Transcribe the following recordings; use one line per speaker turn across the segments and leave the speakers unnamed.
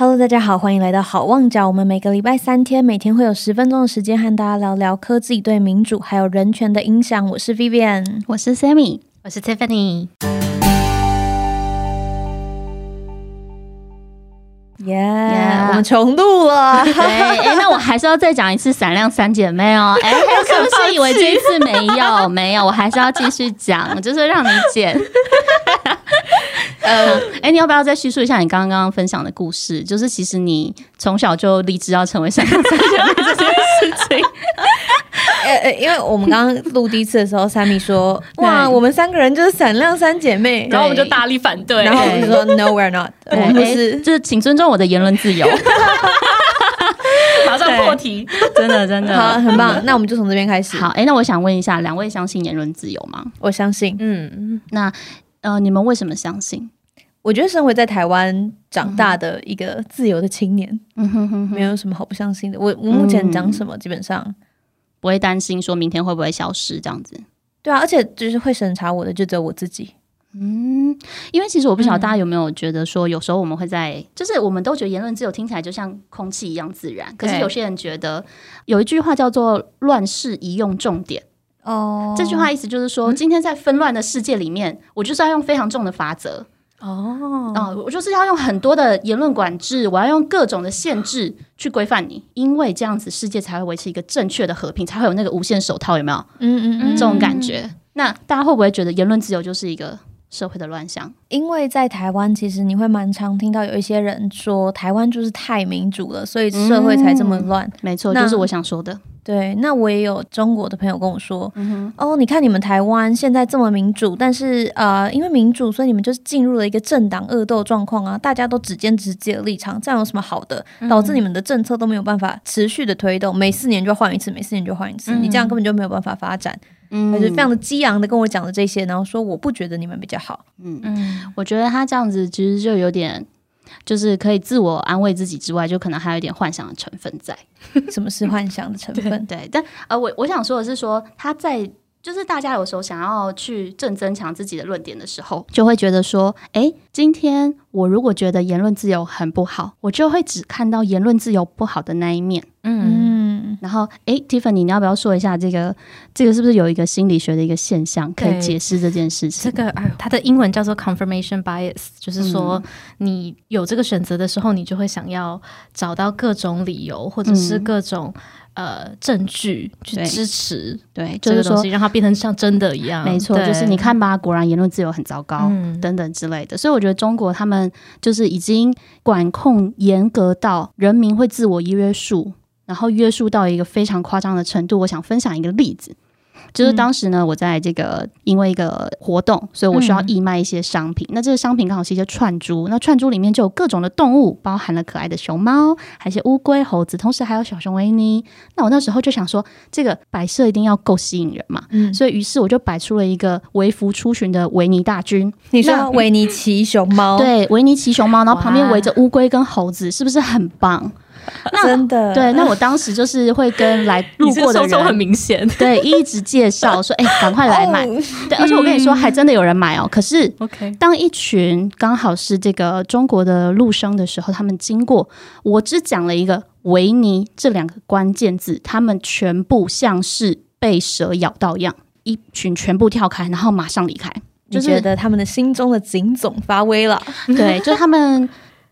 Hello，大家好，欢迎来到好望角。我们每个礼拜三天，每天会有十分钟的时间和大家聊聊科技对民主还有人权的影响。我是 Vivian，
我是 Sammy，
我是 Tiffany。
耶，我们重录了。
对，哎，那我还是要再讲一次《闪亮三姐妹》哦。哎，是不是以为这一次没有？没有，我还是要继续讲，就是让你剪。呃，哎，你要不要再叙述一下你刚刚分享的故事？就是其实你从小就立志要成为闪亮三姐妹这件事情。
呃呃，因为我们刚刚录第一次的时候，Sammy 说：“哇，我们三个人就是闪亮三姐妹。”
然后我们就大力反对，
然后我们说：“No, we're not。”我们是
就是请尊重我的言论自由。
马上破题，
真的真的
好，很棒。那我们就从这边开始。
好，哎，那我想问一下，两位相信言论自由吗？
我相信。
嗯，那呃，你们为什么相信？
我觉得身为在台湾长大的一个自由的青年，嗯哼哼，没有什么好不相信的。我我目前讲什么，基本上
不会担心说明天会不会消失这样子。
对啊，而且就是会审查我的，就只有我自己。
嗯，因为其实我不晓得大家有没有觉得说，有时候我们会在，就是我们都觉得言论自由听起来就像空气一样自然，可是有些人觉得有一句话叫做“乱世宜用重点”。哦，这句话意思就是说，今天在纷乱的世界里面，我就是要用非常重的法则。哦，啊，我就是要用很多的言论管制，我要用各种的限制去规范你，因为这样子世界才会维持一个正确的和平，才会有那个无限手套，有没有？嗯嗯嗯，这种感觉。那大家会不会觉得言论自由就是一个社会的乱象？
因为在台湾，其实你会蛮常听到有一些人说，台湾就是太民主了，所以社会才这么乱。
没错，就是我想说的。
对，那我也有中国的朋友跟我说，哦，你看你们台湾现在这么民主，但是呃，因为民主，所以你们就是进入了一个政党恶斗状况啊，大家都只坚持自己的立场，这样有什么好的？导致你们的政策都没有办法持续的推动，每四年就换一次，每四年就换一次，你这样根本就没有办法发展。嗯，他就非常的激昂的跟我讲了这些，然后说我不觉得你们比较好。
嗯嗯，我觉得他这样子其实就有点。就是可以自我安慰自己之外，就可能还有一点幻想的成分在。
什么是幻想的成分？
对，但呃，我我想说的是，说他在就是大家有时候想要去正增强自己的论点的时候，就会觉得说，哎，今天我如果觉得言论自由很不好，我就会只看到言论自由不好的那一面。嗯。然后，哎，Tiffany，你要不要说一下这个？这个是不是有一个心理学的一个现象可以解释这件事情？
这个，它的英文叫做 confirmation bias，就是说你有这个选择的时候，你就会想要找到各种理由或者是各种呃证据去支持，
对，就是说
让它变成像真的一样。
没错，就是你看吧，果然言论自由很糟糕，等等之类的。所以我觉得中国他们就是已经管控严格到人民会自我约束。然后约束到一个非常夸张的程度，我想分享一个例子，就是当时呢，我在这个因为一个活动，所以我需要义卖一些商品。那这个商品刚好是一些串珠，那串珠里面就有各种的动物，包含了可爱的熊猫，还有一些乌龟、猴子，同时还有小熊维尼。那我那时候就想说，这个摆设一定要够吸引人嘛，所以于是我就摆出了一个微服出巡的维尼大军。
你说维尼骑熊猫？
对，维尼骑熊猫，然后旁边围着乌龟跟猴子，是不是很棒？
真的
对，那我当时就是会跟来 路过的人
很明显，
对，一直介绍说，哎，赶快来买。对，而且我跟你说，还真的有人买哦。可是，OK，当一群刚好是这个中国的陆生的时候，他们经过，我只讲了一个维尼这两个关键字，他们全部像是被蛇咬到一样，一群全部跳开，然后马上离开。
就觉得他们的心中的警总发威了，
对，就他们。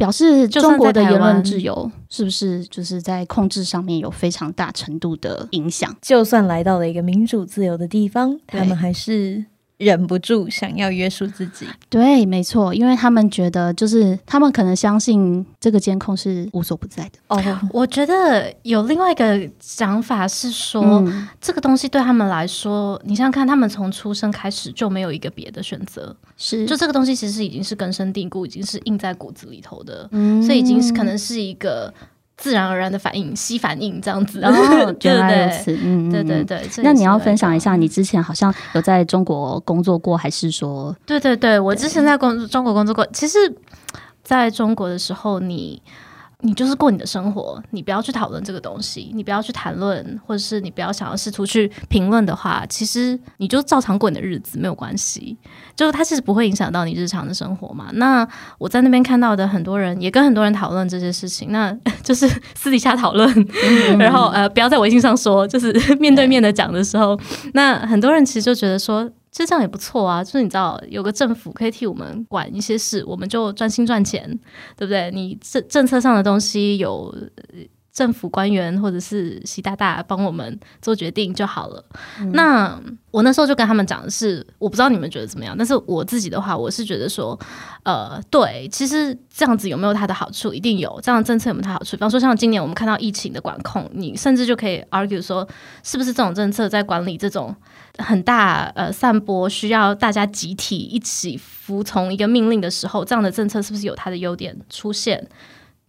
表示中国的言论自由是不是就是在控制上面有非常大程度的影响？
就算来到了一个民主自由的地方，他们还是。忍不住想要约束自己，
对，没错，因为他们觉得，就是他们可能相信这个监控是无所不在的。哦，
我觉得有另外一个想法是说，这个东西对他们来说，你想想看，他们从出生开始就没有一个别的选择，
是，
就这个东西其实已经是根深蒂固，已经是印在骨子里头的，嗯。所以已经是可能是一个。自然而然的反应，吸反应这样子，
然后原来如此，
嗯，对对对。
那你要分享一下，你之前好像有在中国工作过，还是说？
对对对，我之前在工中国工作过。其实，在中国的时候，你你就是过你的生活，你不要去讨论这个东西，你不要去谈论，或者是你不要想要试图去评论的话，其实你就照常过你的日子，没有关系。就是它其实不会影响到你日常的生活嘛。那我在那边看到的很多人，也跟很多人讨论这些事情，那 就是私底下讨论，然后呃，不要在微信上说，就是 面对面的讲的时候，那很多人其实就觉得说。其实这样也不错啊，就是你知道有个政府可以替我们管一些事，我们就专心赚钱，对不对？你政政策上的东西有政府官员或者是习大大帮我们做决定就好了。那我那时候就跟他们讲的是，我不知道你们觉得怎么样，但是我自己的话，我是觉得说，呃，对，其实这样子有没有它的好处？一定有，这样的政策有没有它好处？比方说像今年我们看到疫情的管控，你甚至就可以 argue 说，是不是这种政策在管理这种。很大呃，散播需要大家集体一起服从一个命令的时候，这样的政策是不是有它的优点出现？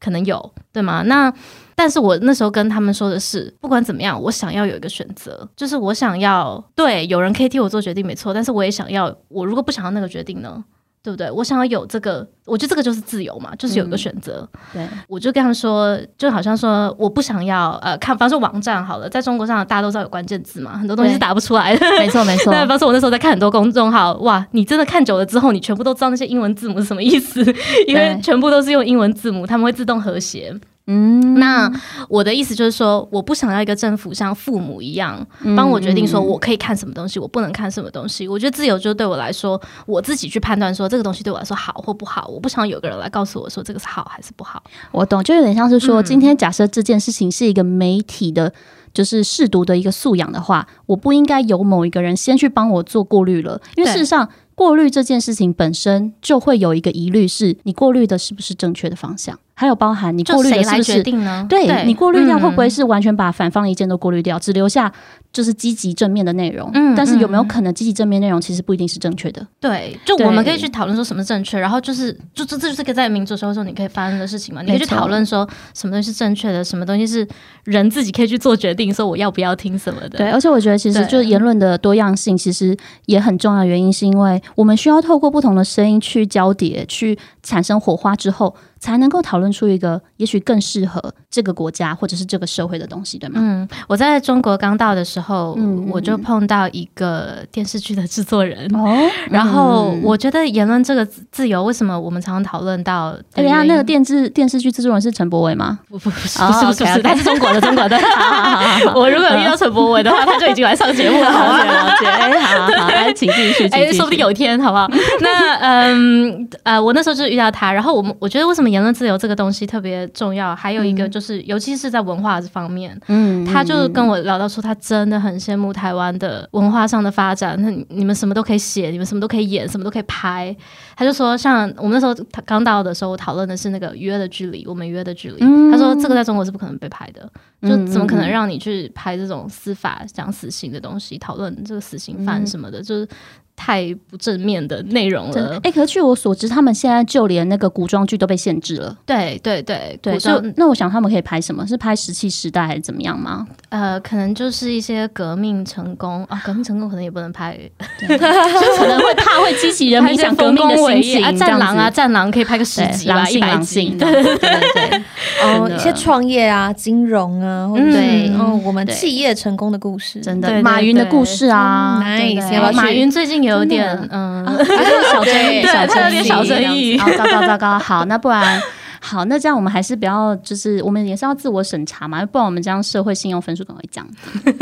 可能有，对吗？那但是我那时候跟他们说的是，不管怎么样，我想要有一个选择，就是我想要对有人可以替我做决定，没错，但是我也想要，我如果不想要那个决定呢？对不对？我想要有这个，我觉得这个就是自由嘛，就是有一个选择。
对，
我就跟他们说，就好像说，我不想要呃，看，比方说网站好了，在中国上大家都知道有关键字嘛，很多东西是打不出来的。
没错没错。
那 比方说，我那时候在看很多公众号，哇，你真的看久了之后，你全部都知道那些英文字母是什么意思，因为全部都是用英文字母，他们会自动和谐。嗯，那我的意思就是说，我不想要一个政府像父母一样帮我决定说我可以看什么东西，我不能看什么东西。我觉得自由就对我来说，我自己去判断说这个东西对我来说好或不好。我不想有个人来告诉我说这个是好还是不好。
我懂，就有点像是说，今天假设这件事情是一个媒体的，就是试读的一个素养的话，我不应该由某一个人先去帮我做过滤了，因为事实上。过滤这件事情本身就会有一个疑虑，是你过滤的是不是正确的方向？还有包含你过滤的是不是？对你过滤掉会不会是完全把反方意见都过滤掉，只留下就是积极正面的内容？嗯，但是有没有可能积极正面内容其实不一定是正确的？
对，就我们可以去讨论说什么正确，然后就是就这这就是个在民主社会中你可以发生的事情嘛？你可以去讨论说什么东西是正确的，什么东西是人自己可以去做决定，说我要不要听什么的？
对，而且我觉得其实就是言论的多样性其实也很重要，原因是因为。我们需要透过不同的声音去交叠，去产生火花之后。才能够讨论出一个也许更适合这个国家或者是这个社会的东西，对吗？
嗯，我在中国刚到的时候，我就碰到一个电视剧的制作人，哦，然后我觉得言论这个自由，为什么我们常常讨论到？
哎呀，那个电视电视剧制作人是陈柏伟吗？
不不不是不是不是，他是中国的中国的。我如果有遇到陈柏伟的话，他就已经来上节目了。
好好，来请继续，哎，
说不定有一天，好不好？那嗯呃，我那时候就遇到他，然后我们我觉得为什么？言论自由这个东西特别重要，还有一个就是，尤其是在文化这方面，嗯，他就跟我聊到说，他真的很羡慕台湾的文化上的发展。那你们什么都可以写，你们什么都可以演，什么都可以拍。他就说，像我们那时候他刚到的时候，我讨论的是那个《约的距离》，我们约的距离。他说这个在中国是不可能被拍的，就怎么可能让你去拍这种司法讲死刑的东西，讨论这个死刑犯什么的，就是。太不正面的内容了。
哎，可是据我所知，他们现在就连那个古装剧都被限制了。
对对对
对，所以那我想他们可以拍什么？是拍石器时代还是怎么样吗？
呃，可能就是一些革命成功啊，革命成功可能也不能拍，
就可能会怕会激起人民想革命的心情 啊。
战狼啊，战狼可以拍个十集吧，一百集。
对对对对，
哦，一些创业啊，金融啊，对，哦，我们企业成功的故事，
真的，马云的故事啊，
马云最近有。有点嗯，
小争议，小争议，
小争议。
好，糟糕，糟糕。好，那不然好，那这样我们还是不要，就是我们也是要自我审查嘛，不然我们这样社会信用分数可能会降。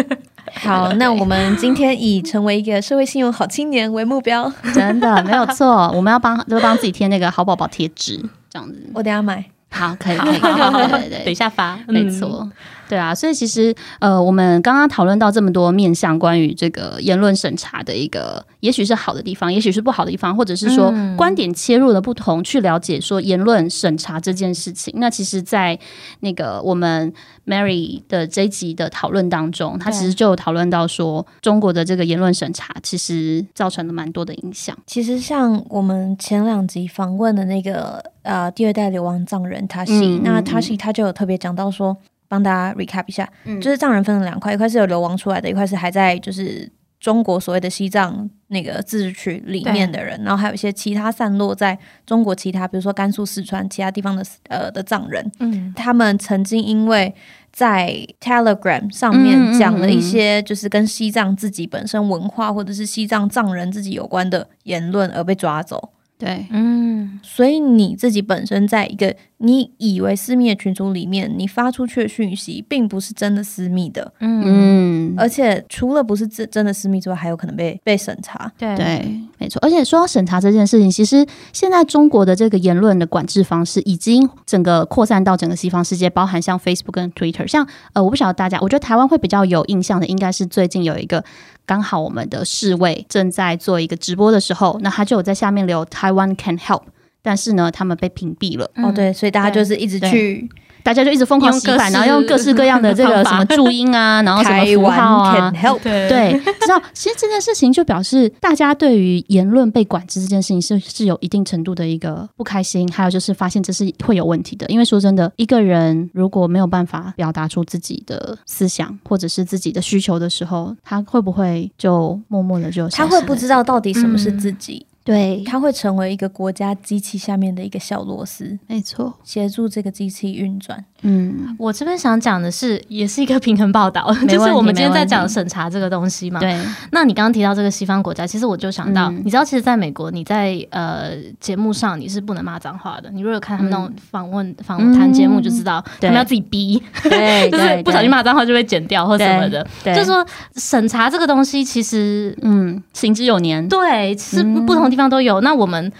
好，那我们今天以成为一个社会信用好青年为目标，
真的没有错。我们要帮，就帮自己贴那个好宝宝贴纸，这样子。
我等下买。
好，可以，可以，对对，
等一下发，
没错。对啊，所以其实呃，我们刚刚讨论到这么多面向关于这个言论审查的一个，也许是好的地方，也许是不好的地方，或者是说观点切入的不同，去了解说言论审查这件事情。那其实，在那个我们 Mary 的这一集的讨论当中，他其实就讨论到说，中国的这个言论审查其实造成了蛮多的影响。
其实像我们前两集访问的那个呃第二代流亡藏人他西，那他西他就有特别讲到说。帮大家 recap 一下，就是藏人分了两块，一块是有流亡出来的，一块是还在就是中国所谓的西藏那个自治区里面的人，然后还有一些其他散落在中国其他，比如说甘肃、四川其他地方的呃的藏人，嗯，他们曾经因为在 Telegram 上面讲了一些就是跟西藏自己本身文化或者是西藏藏人自己有关的言论而被抓走。
对，
嗯，所以你自己本身在一个你以为私密的群组里面，你发出去的讯息，并不是真的私密的，嗯，而且除了不是真真的私密之外，还有可能被被审查。
对，对，没错。而且说到审查这件事情，其实现在中国的这个言论的管制方式，已经整个扩散到整个西方世界，包含像 Facebook 跟 Twitter。像呃，我不晓得大家，我觉得台湾会比较有印象的，应该是最近有一个。刚好我们的侍卫正在做一个直播的时候，那他就有在下面留 Taiwan can help，但是呢，他们被屏蔽了。
哦，对，所以大家就是一直去。
大家就一直疯狂洗版，然后用各式各样的这个什么注音啊，然后什么符号啊，对，知道其实这件事情就表示大家对于言论被管制这件事情是是有一定程度的一个不开心，还有就是发现这是会有问题的。因为说真的，一个人如果没有办法表达出自己的思想或者是自己的需求的时候，他会不会就默默的就
他会不知道到底什么是自己？
对，
它会成为一个国家机器下面的一个小螺丝，
没错，
协助这个机器运转。
嗯，我这边想讲的是，也是一个平衡报道，就是我们今天在讲审查这个东西嘛。
对，
那你刚刚提到这个西方国家，其实我就想到，你知道，其实在美国，你在呃节目上你是不能骂脏话的。你如果看他们那种访问访谈节目，就知道他们要自己逼，
对，
就是不小心骂脏话就被剪掉或什么的。就是说审查这个东西，其实
嗯，行之有年，
对，是不同地方都有。那我们，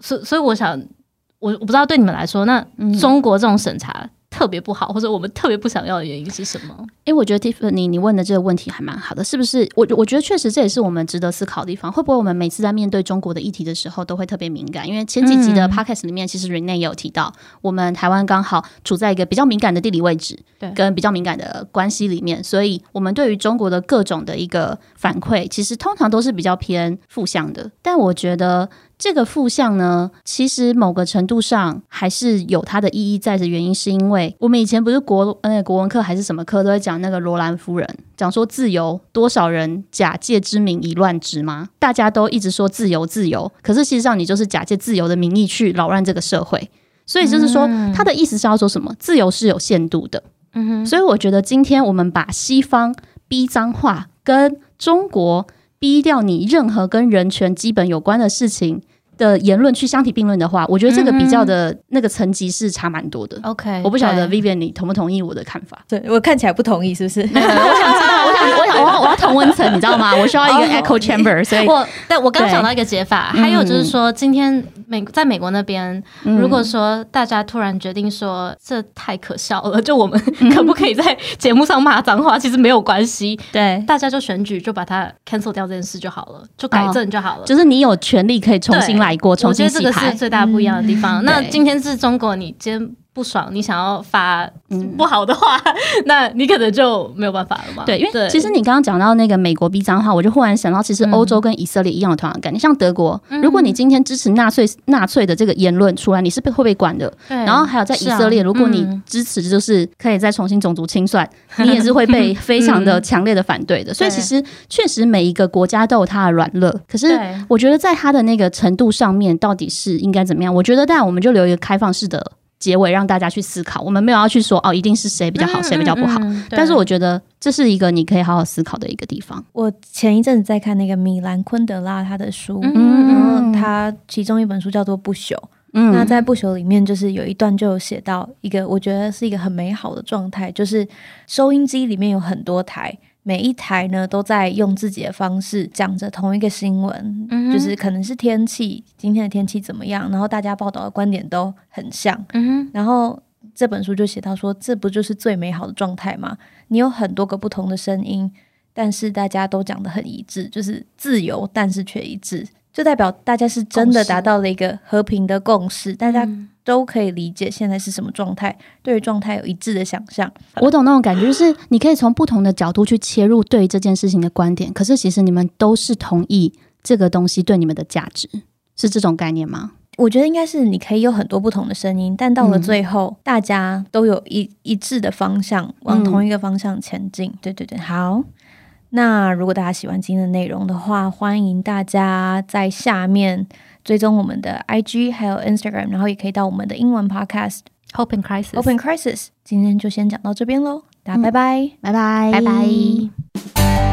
所所以我想。我我不知道对你们来说，那中国这种审查特别不好，或者我们特别不想要的原因是什么？
因为我觉得 Tiffany 你问的这个问题还蛮好的，是不是？我我觉得确实这也是我们值得思考的地方。会不会我们每次在面对中国的议题的时候，都会特别敏感？因为前几集的 Podcast 里面，其实 Rene 也有提到，我们台湾刚好处在一个比较敏感的地理位置，
对，
跟比较敏感的关系里面，所以我们对于中国的各种的一个反馈，其实通常都是比较偏负向的。但我觉得。这个负向呢，其实某个程度上还是有它的意义在的。原因是因为我们以前不是国呃国文课还是什么课都会讲那个罗兰夫人，讲说自由多少人假借之名以乱之吗？大家都一直说自由自由，可是事实上你就是假借自由的名义去扰乱这个社会。所以就是说，他的意思是要说什么？自由是有限度的。嗯哼。所以我觉得今天我们把西方逼脏话跟中国。逼掉你任何跟人权基本有关的事情的言论去相提并论的话，我觉得这个比较的那个层级是差蛮多的。
OK，
我不晓得 Vivian 你同不同意我的看法？
对我看起来不同意，是不是？我想
知道，我想，我想，我要，我要同温层，你知道吗？我需要一个 echo chamber。所以，
我但我刚想到一个解法，还有就是说今天。美在美国那边，如果说大家突然决定说这太可笑了，就我们 可不可以在节目上骂脏话？其实没有关系，
对，
大家就选举就把它 cancel 掉这件事就好了，就改正就好了。
就是你有权利可以重新来过，重新洗
牌。这个是最大不一样的地方。那今天是中国，你今天。不爽，你想要发不好的话，那你可能就没有办法了嘛。
对，因为其实你刚刚讲到那个美国逼脏话，我就忽然想到，其实欧洲跟以色列一样的同样概念。像德国，如果你今天支持纳粹纳粹的这个言论出来，你是被会被管的。然后还有在以色列，如果你支持就是可以再重新种族清算，你也是会被 非常的强烈的反对的。所以其实确实每一个国家都有它的软肋，可是我觉得在它的那个程度上面，到底是应该怎么样？我觉得，但我们就留一个开放式的。结尾让大家去思考，我们没有要去说哦，一定是谁比较好，谁比较不好。但是我觉得这是一个你可以好好思考的一个地方。
我前一阵子在看那个米兰昆德拉他的书，然后他其中一本书叫做《不朽》。那在《不朽》里面，就是有一段就有写到一个，我觉得是一个很美好的状态，就是收音机里面有很多台。每一台呢都在用自己的方式讲着同一个新闻，就是可能是天气，今天的天气怎么样，然后大家报道的观点都很像。然后这本书就写到说，这不就是最美好的状态吗？你有很多个不同的声音，但是大家都讲的很一致，就是自由，但是却一致。就代表大家是真的达到了一个和平的共识，大家都可以理解现在是什么状态，对于状态有一致的想象。
我懂那种感觉，就是你可以从不同的角度去切入对这件事情的观点，可是其实你们都是同意这个东西对你们的价值，是这种概念吗？
我觉得应该是你可以有很多不同的声音，但到了最后，大家都有一一致的方向，往同一个方向前进。对对对，好。那如果大家喜欢今天的内容的话，欢迎大家在下面追踪我们的 IG 还有 Instagram，然后也可以到我们的英文 Podcast
Hope in Crisis。
Open Crisis。今天就先讲到这边喽，大家拜拜，
拜拜，
拜拜。